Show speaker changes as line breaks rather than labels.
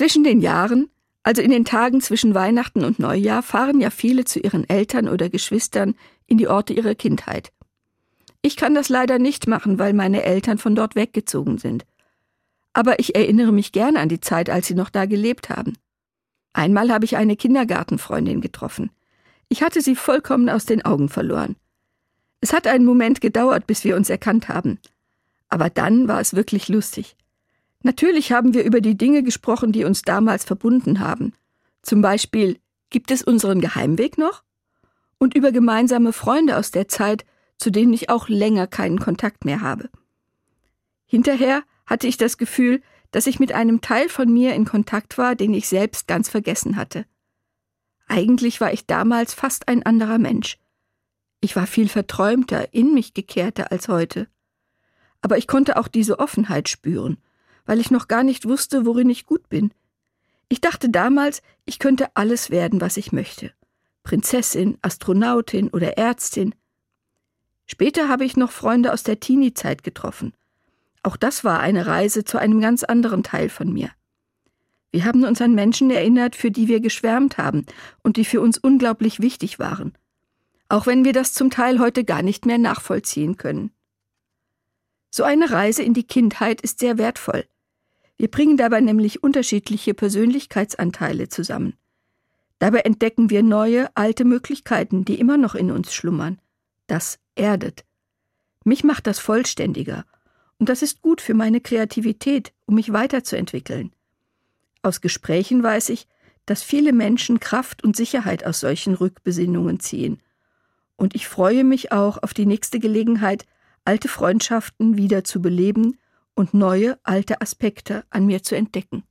Zwischen den Jahren, also in den Tagen zwischen Weihnachten und Neujahr, fahren ja viele zu ihren Eltern oder Geschwistern in die Orte ihrer Kindheit. Ich kann das leider nicht machen, weil meine Eltern von dort weggezogen sind. Aber ich erinnere mich gerne an die Zeit, als sie noch da gelebt haben. Einmal habe ich eine Kindergartenfreundin getroffen. Ich hatte sie vollkommen aus den Augen verloren. Es hat einen Moment gedauert, bis wir uns erkannt haben. Aber dann war es wirklich lustig. Natürlich haben wir über die Dinge gesprochen, die uns damals verbunden haben. Zum Beispiel, gibt es unseren Geheimweg noch? Und über gemeinsame Freunde aus der Zeit, zu denen ich auch länger keinen Kontakt mehr habe. Hinterher hatte ich das Gefühl, dass ich mit einem Teil von mir in Kontakt war, den ich selbst ganz vergessen hatte. Eigentlich war ich damals fast ein anderer Mensch. Ich war viel verträumter, in mich gekehrter als heute. Aber ich konnte auch diese Offenheit spüren, weil ich noch gar nicht wusste, worin ich gut bin. Ich dachte damals, ich könnte alles werden, was ich möchte. Prinzessin, Astronautin oder Ärztin. Später habe ich noch Freunde aus der Teenie-Zeit getroffen. Auch das war eine Reise zu einem ganz anderen Teil von mir. Wir haben uns an Menschen erinnert, für die wir geschwärmt haben und die für uns unglaublich wichtig waren. Auch wenn wir das zum Teil heute gar nicht mehr nachvollziehen können. So eine Reise in die Kindheit ist sehr wertvoll. Wir bringen dabei nämlich unterschiedliche Persönlichkeitsanteile zusammen. Dabei entdecken wir neue, alte Möglichkeiten, die immer noch in uns schlummern. Das erdet. Mich macht das vollständiger. Und das ist gut für meine Kreativität, um mich weiterzuentwickeln. Aus Gesprächen weiß ich, dass viele Menschen Kraft und Sicherheit aus solchen Rückbesinnungen ziehen. Und ich freue mich auch auf die nächste Gelegenheit, alte Freundschaften wieder zu beleben und neue alte Aspekte an mir zu entdecken.